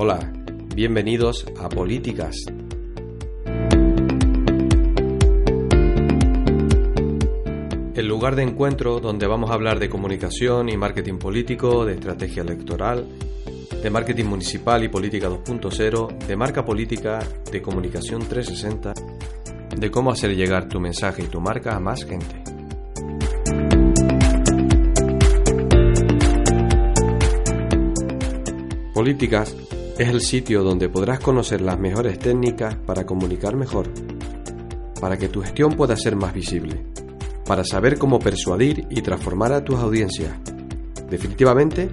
Hola, bienvenidos a Políticas. El lugar de encuentro donde vamos a hablar de comunicación y marketing político, de estrategia electoral, de marketing municipal y política 2.0, de marca política, de comunicación 360, de cómo hacer llegar tu mensaje y tu marca a más gente. Políticas es el sitio donde podrás conocer las mejores técnicas para comunicar mejor, para que tu gestión pueda ser más visible, para saber cómo persuadir y transformar a tus audiencias, definitivamente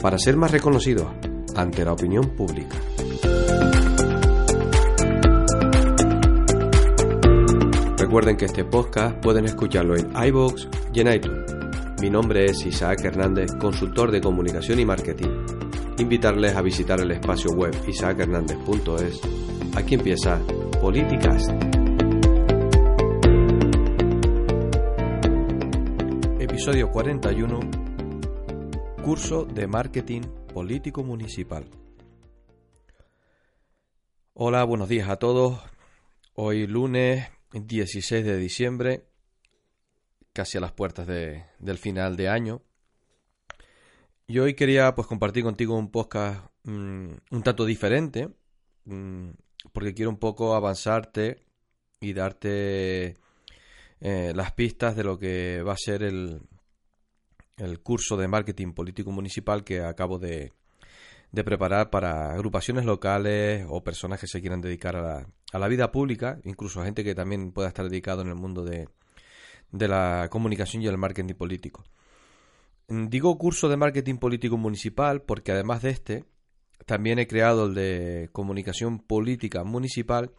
para ser más reconocidos ante la opinión pública. Recuerden que este podcast pueden escucharlo en iVoox y en iTunes. Mi nombre es Isaac Hernández, consultor de comunicación y marketing invitarles a visitar el espacio web isaachernandez.es. Aquí empieza Políticas. Episodio 41. Curso de Marketing Político Municipal. Hola, buenos días a todos. Hoy lunes 16 de diciembre, casi a las puertas del final de año. Y hoy quería pues compartir contigo un podcast mm, un tanto diferente, mm, porque quiero un poco avanzarte y darte eh, las pistas de lo que va a ser el, el curso de marketing político municipal que acabo de, de, preparar para agrupaciones locales o personas que se quieran dedicar a la, a la vida pública, incluso gente que también pueda estar dedicado en el mundo de, de la comunicación y el marketing político. Mm, digo curso de marketing político municipal porque además de este, también he creado el de comunicación política municipal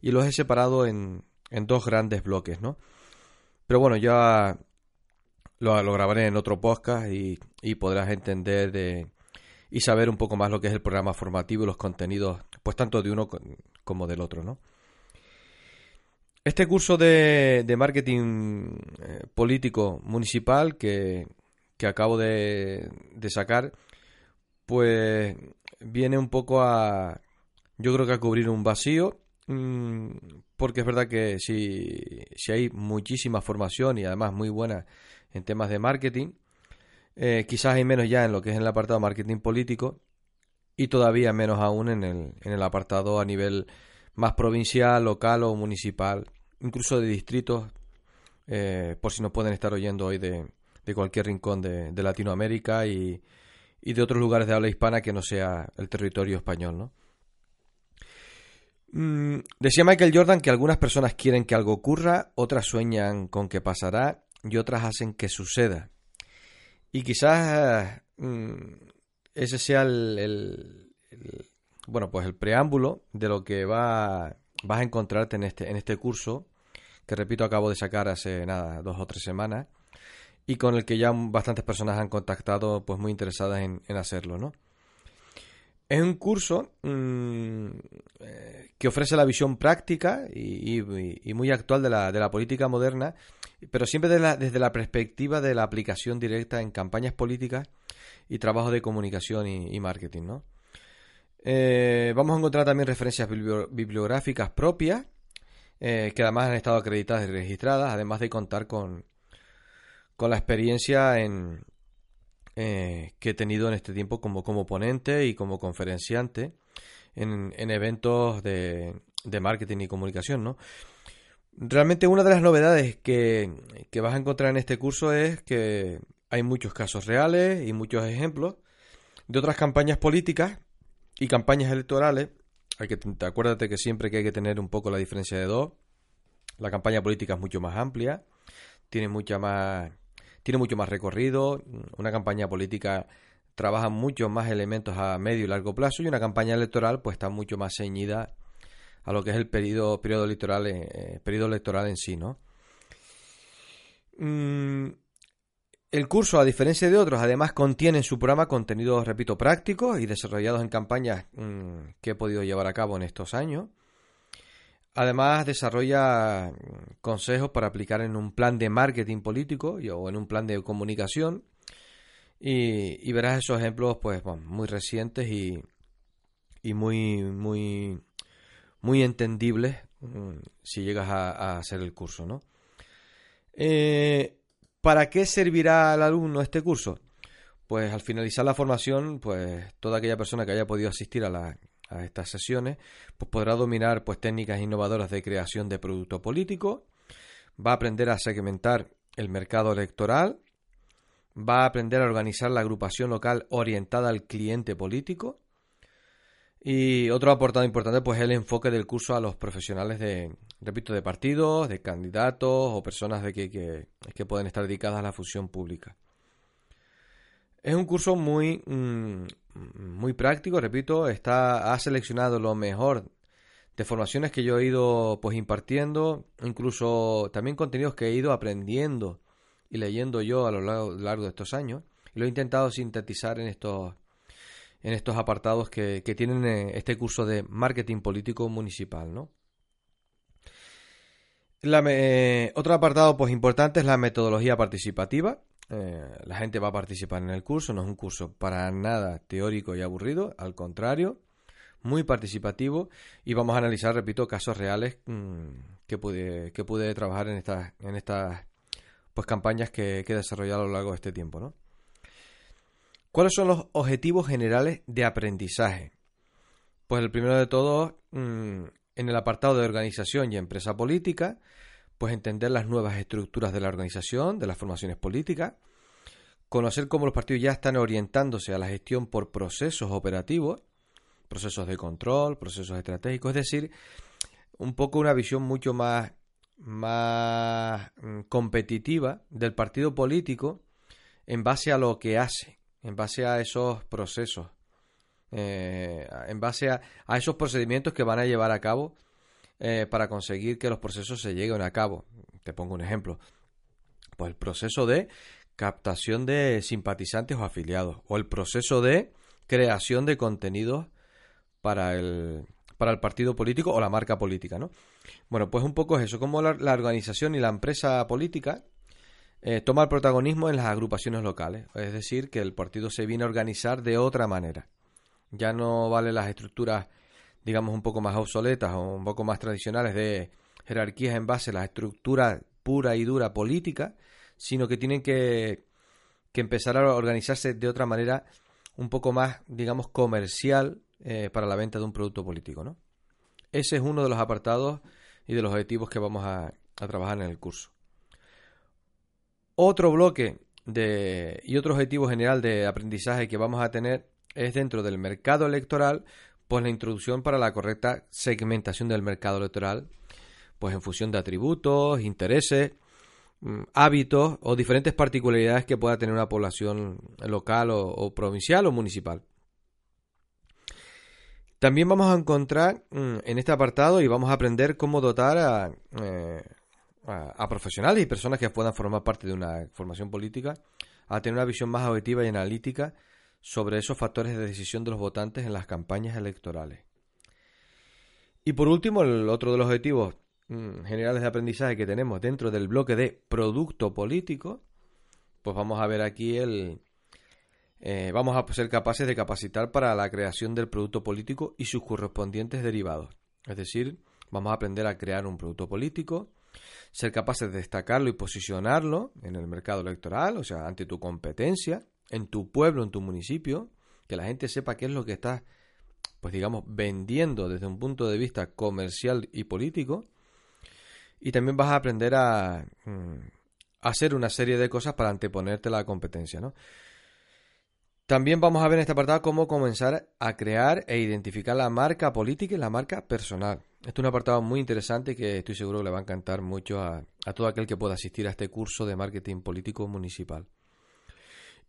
y los he separado en, en dos grandes bloques, ¿no? Pero bueno, ya lo, grabaré en otro podcast y, y, podrás entender de, y saber un poco más lo que es el programa formativo y los contenidos, pues tanto de uno como del otro, ¿no? Este curso de, de marketing eh, político municipal que, que acabo de, sacar, pues viene un poco a, yo creo que a cubrir un vacío, mm, porque es verdad que si, si hay muchísima formación y además muy buena en temas de marketing, eh, quizás hay menos ya en lo que es en el apartado marketing político y todavía menos aún en el, en el apartado a nivel más provincial, local o municipal, incluso de distritos, eh, por si nos pueden estar oyendo hoy de, de cualquier rincón de, Latinoamérica y, de otros lugares de habla hispana que no sea el territorio español, ¿no? Mm, decía Michael Jordan que algunas personas quieren que algo ocurra, otras sueñan con que pasará y otras hacen que suceda. Y quizás mm, ese sea el, bueno, pues el preámbulo de lo que va, vas a encontrarte en este, en este curso, que repito, acabo de sacar hace nada, dos o tres semanas, y con el que ya bastantes personas han contactado, pues muy interesadas en, hacerlo, ¿no? Es un curso mm, eh, que ofrece la visión práctica y, muy actual de la, de la, política moderna, pero siempre desde la perspectiva de la aplicación directa en campañas políticas y trabajo de comunicación y, marketing, ¿no? Eh, vamos a encontrar también referencias bibliográficas propias, eh, que además han estado acreditadas y registradas, además de contar con, con la experiencia en, eh, que he tenido en este tiempo como, ponente y como conferenciante en, en eventos de, de, marketing y comunicación, ¿no? Realmente una de las novedades que, que vas a encontrar en este curso es que hay muchos casos reales y muchos ejemplos de otras campañas políticas y campañas electorales. Hay que acuérdate que siempre que hay que tener un poco la diferencia de dos. La campaña política es mucho más amplia, tiene mucha más tiene mucho más recorrido, una campaña política trabaja muchos más elementos a medio y largo plazo y una campaña electoral pues está mucho más ceñida a lo que es el periodo, periodo, electoral, eh, periodo electoral en sí, ¿no? Mm, el curso, a diferencia de otros, además contiene en su programa contenidos, repito, prácticos y desarrollados en campañas mm, que he podido llevar a cabo en estos años. Además, desarrolla consejos para aplicar en un plan de marketing político o en un plan de comunicación. Y, verás esos ejemplos pues muy recientes y, y muy, muy, muy entendibles mm, si llegas a, hacer el curso, ¿no? Eh, ¿Para qué servirá al alumno este curso? Pues al finalizar la formación, pues toda aquella persona que haya podido asistir a, estas sesiones, pues podrá dominar pues técnicas innovadoras de creación de producto político, va a aprender a segmentar el mercado electoral, va a aprender a organizar la agrupación local orientada al cliente político, y otro aportado importante, pues el enfoque del curso a los profesionales de, repito, de partidos, de candidatos o personas de que, que, pueden estar dedicadas a la función pública. Es un curso muy, mm, muy práctico, repito, está, ha seleccionado lo mejor de formaciones que yo he ido pues impartiendo, incluso también contenidos que he ido aprendiendo y leyendo yo a lo largo, de estos años. Y lo he intentado sintetizar en estos en estos apartados que, tienen eh, este curso de marketing político municipal, ¿no? Eh, otro apartado pues importante es la metodología participativa. Eh, la gente va a participar en el curso, no es un curso para nada teórico y aburrido, al contrario, muy participativo y vamos a analizar, repito, casos reales mm, que pude que pude trabajar en estas en estas pues campañas que, que he desarrollado a lo largo de este tiempo, ¿no? ¿Cuáles son los objetivos generales de aprendizaje? Pues el primero de todos, mm, en el apartado de organización y empresa política, pues entender las nuevas estructuras de la organización, de las formaciones políticas, conocer cómo los partidos ya están orientándose a la gestión por procesos operativos, procesos de control, procesos estratégicos, es decir, un poco una visión mucho más, más mm, competitiva del partido político en base a lo que hace, en base a esos procesos, eh, en base a, esos procedimientos que van a llevar a cabo eh, para conseguir que los procesos se lleguen a cabo. Te pongo un ejemplo. Pues el proceso de captación de simpatizantes o afiliados, o el proceso de creación de contenidos para el, para el partido político o la marca política, ¿no? Bueno, pues un poco es eso, como la organización y la empresa política eh, toma el protagonismo en las agrupaciones locales. Es decir, que el partido se viene a organizar de otra manera. Ya no vale las estructuras, digamos, un poco más obsoletas o un poco más tradicionales de jerarquías en base a la estructura pura y dura política, sino que tienen que, que empezar a organizarse de otra manera un poco más, digamos, comercial eh, para la venta de un producto político, ¿no? Ese es uno de los apartados y de los objetivos que vamos a trabajar en el curso. Otro bloque de, y otro objetivo general de aprendizaje que vamos a tener es dentro del mercado electoral, pues la introducción para la correcta segmentación del mercado electoral, pues en función de atributos, intereses, mm, hábitos o diferentes particularidades que pueda tener una población local o, provincial o municipal. También vamos a encontrar mm, en este apartado y vamos a aprender cómo dotar a, eh, a, profesionales y personas que puedan formar parte de una formación política a tener una visión más objetiva y analítica sobre esos factores de decisión de los votantes en las campañas electorales. Y por último, el otro de los objetivos mm, generales de aprendizaje que tenemos dentro del bloque de producto político, pues vamos a ver aquí el... Eh, vamos a ser capaces de capacitar para la creación del producto político y sus correspondientes derivados. Es decir, vamos a aprender a crear un producto político, ser capaces de destacarlo y posicionarlo en el mercado electoral, o sea, ante tu competencia, en tu pueblo, en tu municipio, que la gente sepa qué es lo que estás, pues digamos, vendiendo desde un punto de vista comercial y político. Y también vas a aprender a, mm, hacer una serie de cosas para anteponerte a la competencia, ¿no? También vamos a ver en este apartado cómo comenzar a crear e identificar la marca política y la marca personal. Esto es un apartado muy interesante que estoy seguro que le va a encantar mucho a, todo aquel que pueda asistir a este curso de marketing político municipal.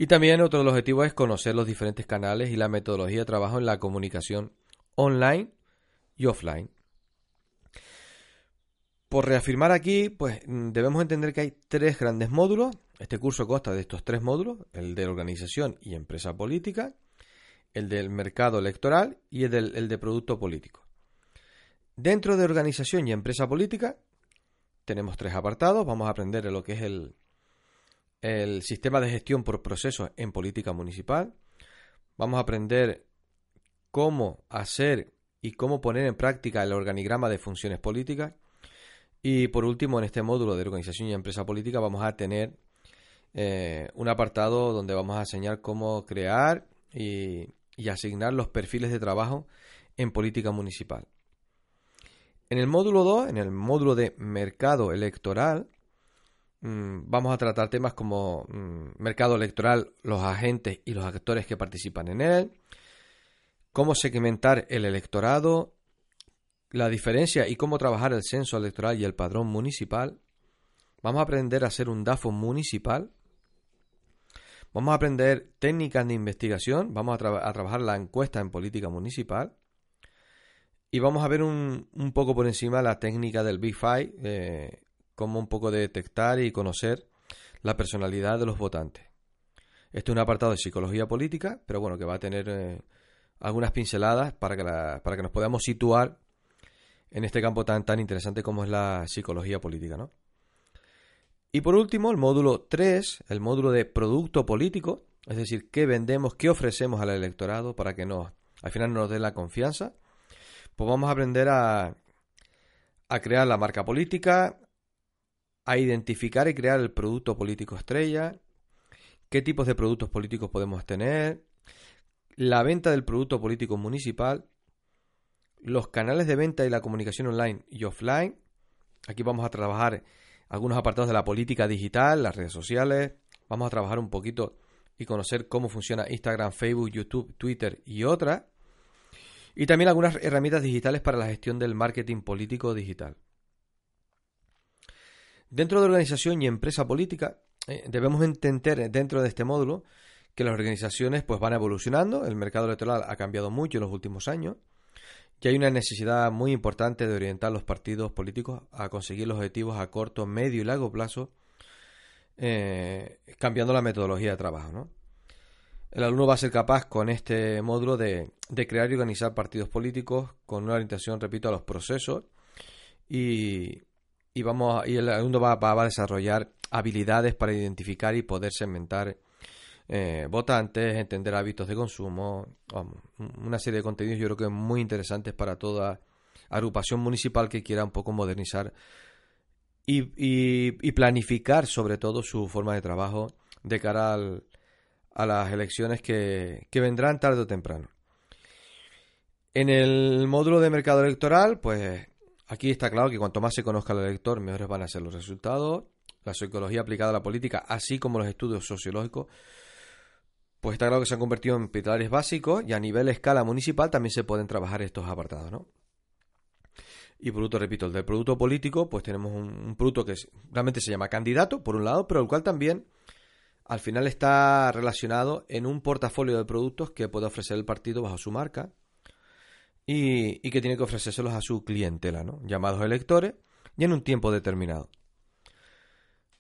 Y también otro de los objetivos es conocer los diferentes canales y la metodología de trabajo en la comunicación online y offline. Por reafirmar aquí, pues mm, debemos entender que hay tres grandes módulos. Este curso consta de estos tres módulos, el de organización y empresa política, el del mercado electoral y el, el de producto político. Dentro de organización y empresa política tenemos tres apartados. Vamos a aprender lo que es el, el sistema de gestión por procesos en política municipal. Vamos a aprender cómo hacer y cómo poner en práctica el organigrama de funciones políticas. Y por último, en este módulo de organización y empresa política vamos a tener eh, un apartado donde vamos a enseñar cómo crear y, asignar los perfiles de trabajo en política municipal. En el módulo 2, en el módulo de mercado electoral, vamos a tratar temas como mm, mercado electoral, los agentes y los actores que participan en él, cómo segmentar el electorado, la diferencia y cómo trabajar el censo electoral y el padrón municipal. Vamos a aprender a hacer un DAFO municipal. Vamos a aprender técnicas de investigación. Vamos a, trabajar la encuesta en política municipal. Y vamos a ver un, poco por encima la técnica del Big Five, eh, cómo un poco detectar y conocer la personalidad de los votantes. Este es un apartado de psicología política, pero bueno, que va a tener eh, algunas pinceladas para que, para que nos podamos situar en este campo tan, tan interesante como es la psicología política, ¿no? Y por último, el módulo 3, el módulo de producto político, es decir, qué vendemos, qué ofrecemos al electorado para que nos, al final nos dé la confianza, pues vamos a aprender a, a crear la marca política, a identificar y crear el producto político estrella, qué tipos de productos políticos podemos tener, la venta del producto político municipal, los canales de venta y la comunicación online y offline. Aquí vamos a trabajar algunos apartados de la política digital, las redes sociales. Vamos a trabajar un poquito y conocer cómo funciona Instagram, Facebook, YouTube, Twitter y otras. Y también algunas herramientas digitales para la gestión del marketing político digital. Dentro de organización y empresa política, eh, debemos entender dentro de este módulo que las organizaciones pues van evolucionando, el mercado electoral ha cambiado mucho en los últimos años y hay una necesidad muy importante de orientar los partidos políticos a conseguir los objetivos a corto, medio y largo plazo, eh, cambiando la metodología de trabajo. El alumno va a ser capaz con este módulo de, crear y organizar partidos políticos con una orientación, repito, a los procesos y, vamos y el alumno va, va, a desarrollar habilidades para identificar y poder segmentar eh, votantes, entender hábitos de consumo, una serie de contenidos yo creo que muy interesantes para toda agrupación municipal que quiera un poco modernizar y, planificar sobre todo su forma de trabajo de cara a las elecciones que, que vendrán tarde o temprano. En el módulo de mercado electoral, pues aquí está claro que cuanto más se conozca el elector, mejores van a ser los resultados. La psicología aplicada a la política, así como los estudios sociológicos, pues está claro que se han convertido en pilares básicos y a nivel escala municipal también se pueden trabajar estos apartados, ¿no? Y producto, repito, el del producto político, pues tenemos un, producto que realmente se llama candidato, por un lado, pero el cual también al final está relacionado en un portafolio de productos que puede ofrecer el partido bajo su marca y, y que tiene que ofrecérselos a su clientela, ¿no? Llamados electores y en un tiempo determinado.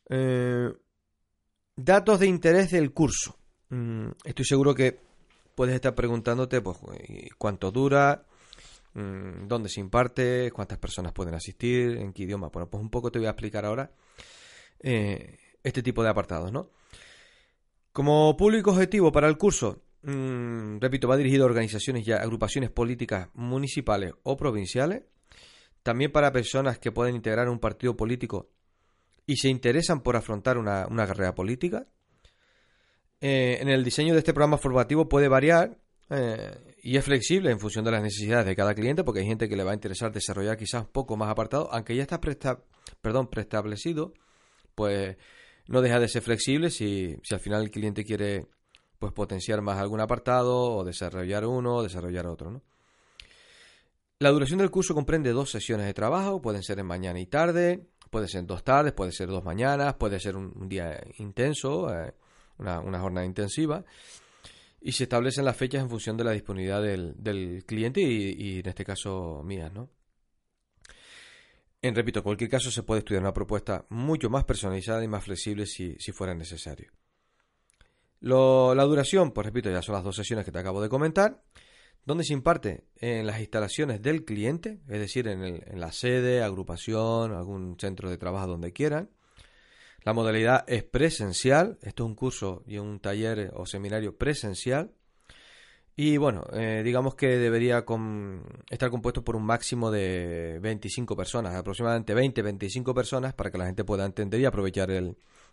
Eh, datos de interés del curso. Mm, estoy seguro que puedes estar preguntándote pues, cuánto dura, mm, dónde se imparte, cuántas personas pueden asistir, en qué idioma. Bueno, pues un poco te voy a explicar ahora eh, este tipo de apartados, ¿no? Como público objetivo para el curso, mm, repito, va dirigido a organizaciones y agrupaciones políticas municipales o provinciales, también para personas que pueden integrar un partido político y se interesan por afrontar una carrera política, eh, en el diseño de este programa formativo puede variar eh, y es flexible en función de las necesidades de cada cliente, porque hay gente que le va a interesar desarrollar quizás un poco más apartado, aunque ya está perdón, preestablecido, pues no deja de ser flexible si, si al final el cliente quiere pues potenciar más algún apartado o desarrollar uno o desarrollar otro, ¿no? La duración del curso comprende dos sesiones de trabajo, pueden ser en mañana y tarde, puede ser dos tardes, puede ser dos mañanas, puede ser un, día intenso, eh, una, jornada intensiva, y se establecen las fechas en función de la disponibilidad del, cliente y, en este caso mías, ¿no? En repito, en cualquier caso se puede estudiar una propuesta mucho más personalizada y más flexible si, fuera necesario. La duración, pues repito, ya son las dos sesiones que te acabo de comentar, donde se imparte en las instalaciones del cliente, es decir, en, la sede, agrupación, algún centro de trabajo donde quieran, la modalidad es presencial, esto es un curso y un taller o seminario presencial Y bueno, eh, digamos que debería estar compuesto por un máximo de 25 personas, aproximadamente 20-25 personas, para que la gente pueda entender y aprovechar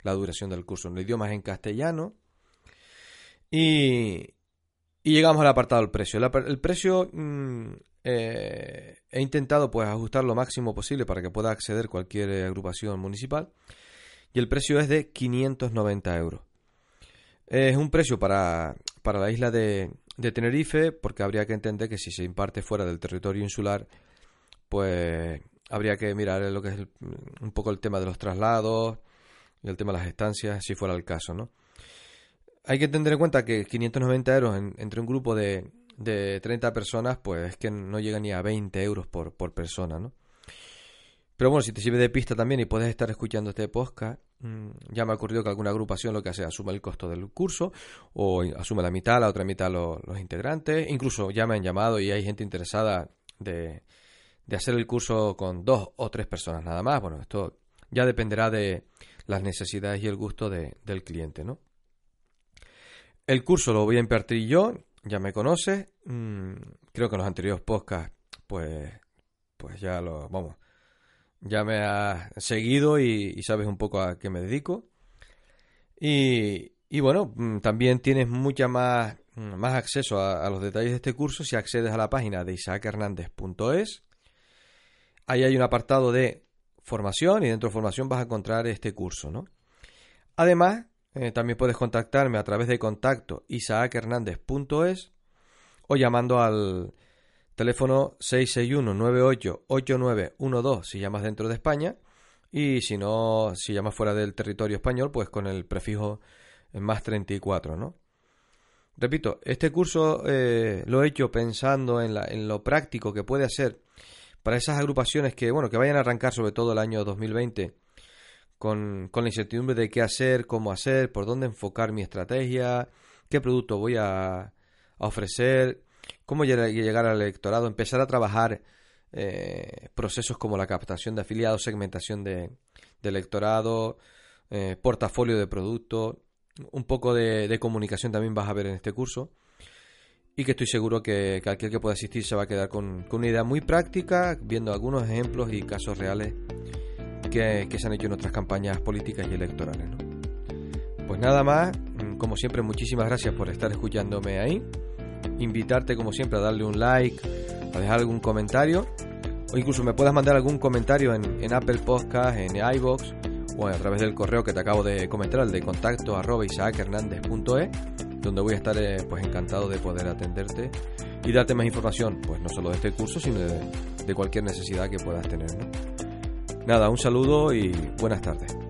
la duración del curso. El idioma es en castellano. Y, llegamos al apartado del precio. el precio mm, eh, he intentado pues ajustar lo máximo posible para que pueda acceder cualquier agrupación municipal. Y el precio es de 590 euros. Es un precio para, para la isla de, de Tenerife, porque habría que entender que si se imparte fuera del territorio insular, pues habría que mirar lo que es un poco el tema de los traslados y el tema de las estancias, si fuera el caso, ¿no? Hay que tener en cuenta que 590 euros entre un grupo de, de 30 personas, pues es que no llega ni a 20 euros por, por persona, ¿no? Pero bueno, si te sirve de pista también y puedes estar escuchando este podcast, mm, ya me ha ocurrido que alguna agrupación lo que hace asume el costo del curso o asume la mitad, la otra mitad los, integrantes. Incluso ya me han llamado y hay gente interesada de, de hacer el curso con dos o tres personas nada más. Bueno, esto ya dependerá de las necesidades y el gusto del cliente, ¿no? El curso lo voy a impartir yo, ya me conoces. Mm, creo que en los anteriores podcasts, pues, pues ya lo, vamos, ya me has seguido y, sabes un poco a qué me dedico. Y, y bueno, mm, también tienes mucha más, mm, más acceso a, los detalles de este curso si accedes a la página de isaachernández.es. Ahí hay un apartado de formación y dentro de formación vas a encontrar este curso, ¿no? Además, eh, también puedes contactarme a través de contacto isaachernández.es o llamando al Teléfono 661-988912 si llamas dentro de España. Y si no, si llamas fuera del territorio español, pues con el prefijo más 34, ¿no? Repito, este curso eh, lo he hecho pensando en, la, en lo práctico que puede hacer para esas agrupaciones que, bueno, que vayan a arrancar sobre todo el año 2020 con, con la incertidumbre de qué hacer, cómo hacer, por dónde enfocar mi estrategia, qué producto voy a, ofrecer, cómo llegar al electorado, empezar a trabajar eh, procesos como la captación de afiliados, segmentación de, electorado, eh, portafolio de productos, un poco de, comunicación también vas a ver en este curso. Y que estoy seguro que, aquel que pueda asistir se va a quedar con, una idea muy práctica, viendo algunos ejemplos y casos reales que, se han hecho en otras campañas políticas y electorales. Pues nada más, como siempre, muchísimas gracias por estar escuchándome ahí invitarte como siempre a darle un like, a dejar algún comentario o incluso me puedas mandar algún comentario en, Apple Podcast, en iBox o a través del correo que te acabo de comentar, el de contacto arroba isaachernández.es, donde voy a estar eh, pues encantado de poder atenderte y darte más información, pues no solo de este curso, sino de, cualquier necesidad que puedas tener. Nada, un saludo y buenas tardes.